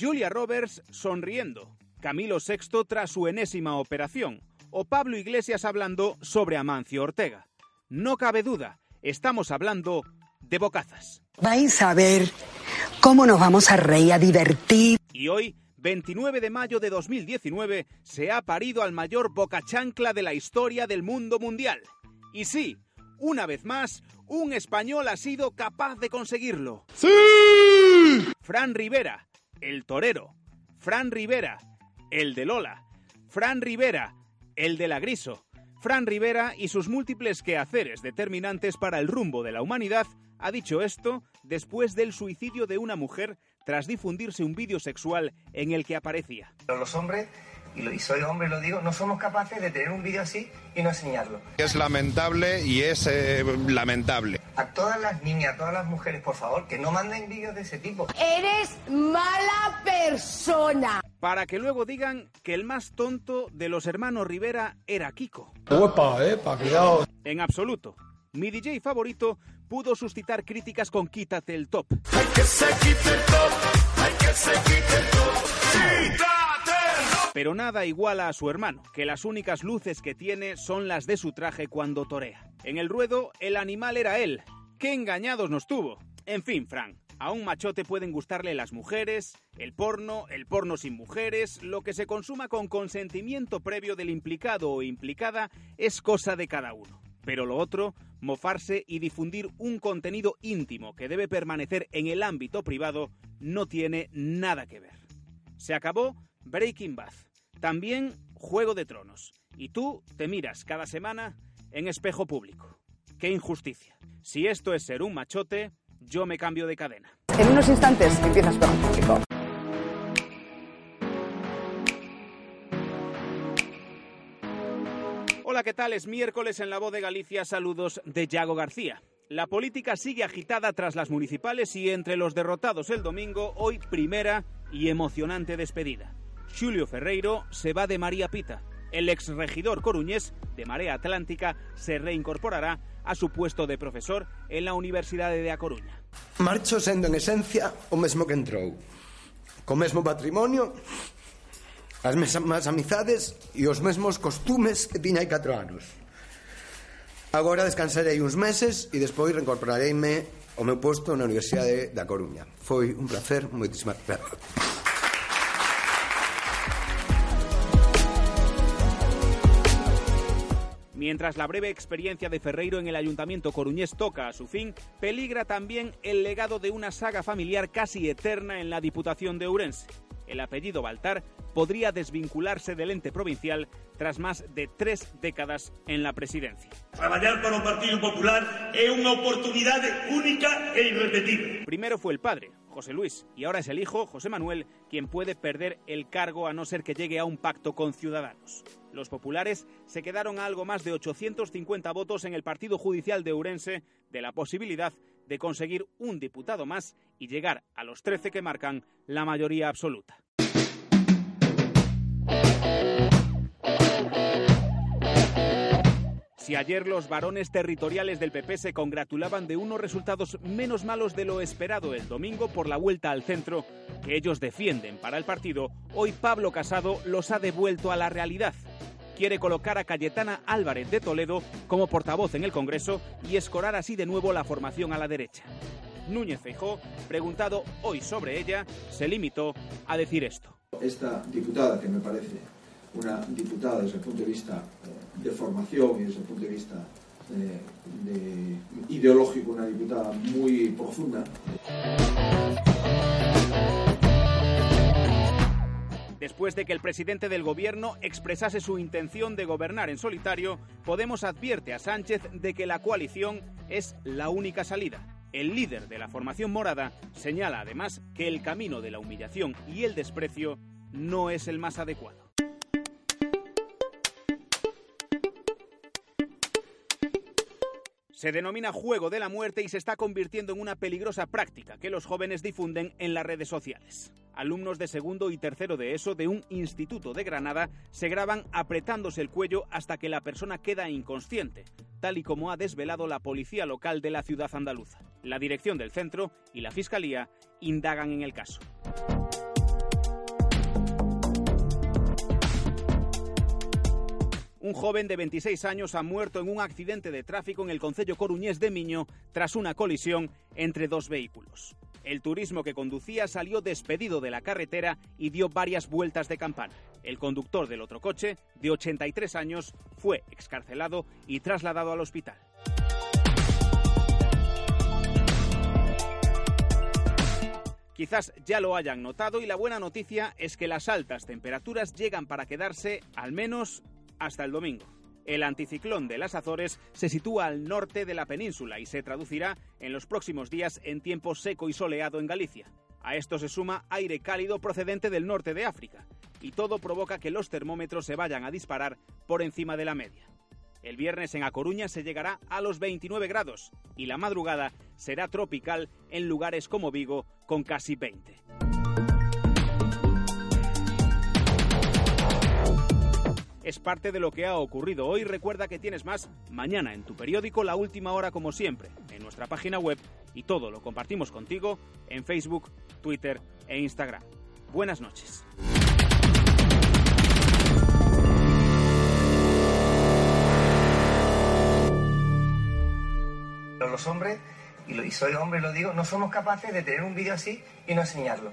Julia Roberts sonriendo, Camilo VI tras su enésima operación, o Pablo Iglesias hablando sobre Amancio Ortega. No cabe duda, estamos hablando de bocazas. Vais a ver cómo nos vamos a reír, a divertir. Y hoy, 29 de mayo de 2019, se ha parido al mayor bocachancla de la historia del mundo mundial. Y sí, una vez más, un español ha sido capaz de conseguirlo. ¡Sí! Fran Rivera, el torero. Fran Rivera, el de Lola. Fran Rivera, el de la Griso. Fran Rivera y sus múltiples quehaceres determinantes para el rumbo de la humanidad ha dicho esto después del suicidio de una mujer tras difundirse un vídeo sexual en el que aparecía. Los hombres y, soy hombre, lo digo, no somos capaces de tener un vídeo así y no enseñarlo. Es lamentable y es eh, lamentable. A todas las niñas, a todas las mujeres, por favor, que no manden vídeos de ese tipo. Eres mala persona. Para que luego digan que el más tonto de los hermanos Rivera era Kiko. Opa, epa, cuidado. En absoluto. Mi DJ favorito pudo suscitar críticas con Quítate el top. Hay que se quite el top, hay que se quite el top. Pero nada iguala a su hermano, que las únicas luces que tiene son las de su traje cuando torea. En el ruedo, el animal era él. ¡Qué engañados nos tuvo! En fin, Frank, a un machote pueden gustarle las mujeres, el porno, el porno sin mujeres, lo que se consuma con consentimiento previo del implicado o implicada es cosa de cada uno. Pero lo otro, mofarse y difundir un contenido íntimo que debe permanecer en el ámbito privado, no tiene nada que ver. Se acabó Breaking Bad. También Juego de Tronos. Y tú te miras cada semana en espejo público. ¡Qué injusticia! Si esto es ser un machote, yo me cambio de cadena. En unos instantes empiezas con público. Hola, ¿qué tal? Es miércoles en la voz de Galicia. Saludos de Yago García. La política sigue agitada tras las municipales y entre los derrotados el domingo, hoy primera y emocionante despedida. Xulio Ferreiro se va de María Pita. El exregidor coruñés de Marea Atlántica se reincorporará a su puesto de profesor en la Universidade de A Coruña. Marcho sendo en esencia o mesmo que entrou. Co mesmo patrimonio, as mesmas amizades e os mesmos costumes que tiña hai 4 anos. Agora descansarei uns meses e despois reincorporareime ao meu posto na Universidade da Coruña. Foi un placer, moitísimas gracias. Mientras la breve experiencia de Ferreiro en el ayuntamiento coruñés toca a su fin, peligra también el legado de una saga familiar casi eterna en la Diputación de Ourense. El apellido Baltar podría desvincularse del ente provincial tras más de tres décadas en la presidencia. Traballar para o Partido Popular é unha oportunidade única e irrepetible. Primero fue el padre, José Luis, y ahora es el hijo, José Manuel, quien puede perder el cargo a no ser que llegue a un pacto con Ciudadanos. Los populares se quedaron a algo más de 850 votos en el Partido Judicial de Ourense de la posibilidad de conseguir un diputado más y llegar a los 13 que marcan la mayoría absoluta. Si ayer los varones territoriales del PP se congratulaban de unos resultados menos malos de lo esperado el domingo por la vuelta al centro que ellos defienden para el partido, hoy Pablo Casado los ha devuelto a la realidad. Quiere colocar a Cayetana Álvarez de Toledo como portavoz en el Congreso y escorar así de nuevo la formación a la derecha. Núñez Feijó, preguntado hoy sobre ella, se limitó a decir esto. Esta diputada, que me parece una diputada desde el punto de vista eh, de formación y desde el punto de vista eh, de ideológico, una diputada muy profunda. Después de que el presidente del gobierno expresase su intención de gobernar en solitario, Podemos advierte a Sánchez de que la coalición es la única salida. El líder de la formación morada señala además que el camino de la humillación y el desprecio no es el más adecuado. Se denomina juego de la muerte y se está convirtiendo en una peligrosa práctica que los jóvenes difunden en las redes sociales. Alumnos de segundo y tercero de ESO de un instituto de Granada se graban apretándose el cuello hasta que la persona queda inconsciente, tal y como ha desvelado la policía local de la ciudad andaluza. La dirección del centro y la fiscalía indagan en el caso. Un joven de 26 años ha muerto en un accidente de tráfico en el concello coruñés de Miño tras una colisión entre dos vehículos. El turismo que conducía salió despedido de la carretera y dio varias vueltas de campana. El conductor del otro coche, de 83 años, fue excarcelado y trasladado al hospital. Quizás ya lo hayan notado y la buena noticia es que las altas temperaturas llegan para quedarse al menos hasta el domingo. El anticiclón de las Azores se sitúa al norte de la península y se traducirá en los próximos días en tiempo seco y soleado en Galicia. A esto se suma aire cálido procedente del norte de África, y todo provoca que los termómetros se vayan a disparar por encima de la media. El viernes en A Coruña se llegará a los 29 grados y la madrugada será tropical en lugares como Vigo con casi 20. Es parte de lo que ha ocurrido hoy. Recuerda que tienes más mañana en tu periódico La Última Hora como siempre, en nuestra página web y todo lo compartimos contigo en Facebook, Twitter e Instagram. Buenas noches. Los hombres, y soy hombre lo digo, no somos capaces de tener un vídeo así y no enseñarlo.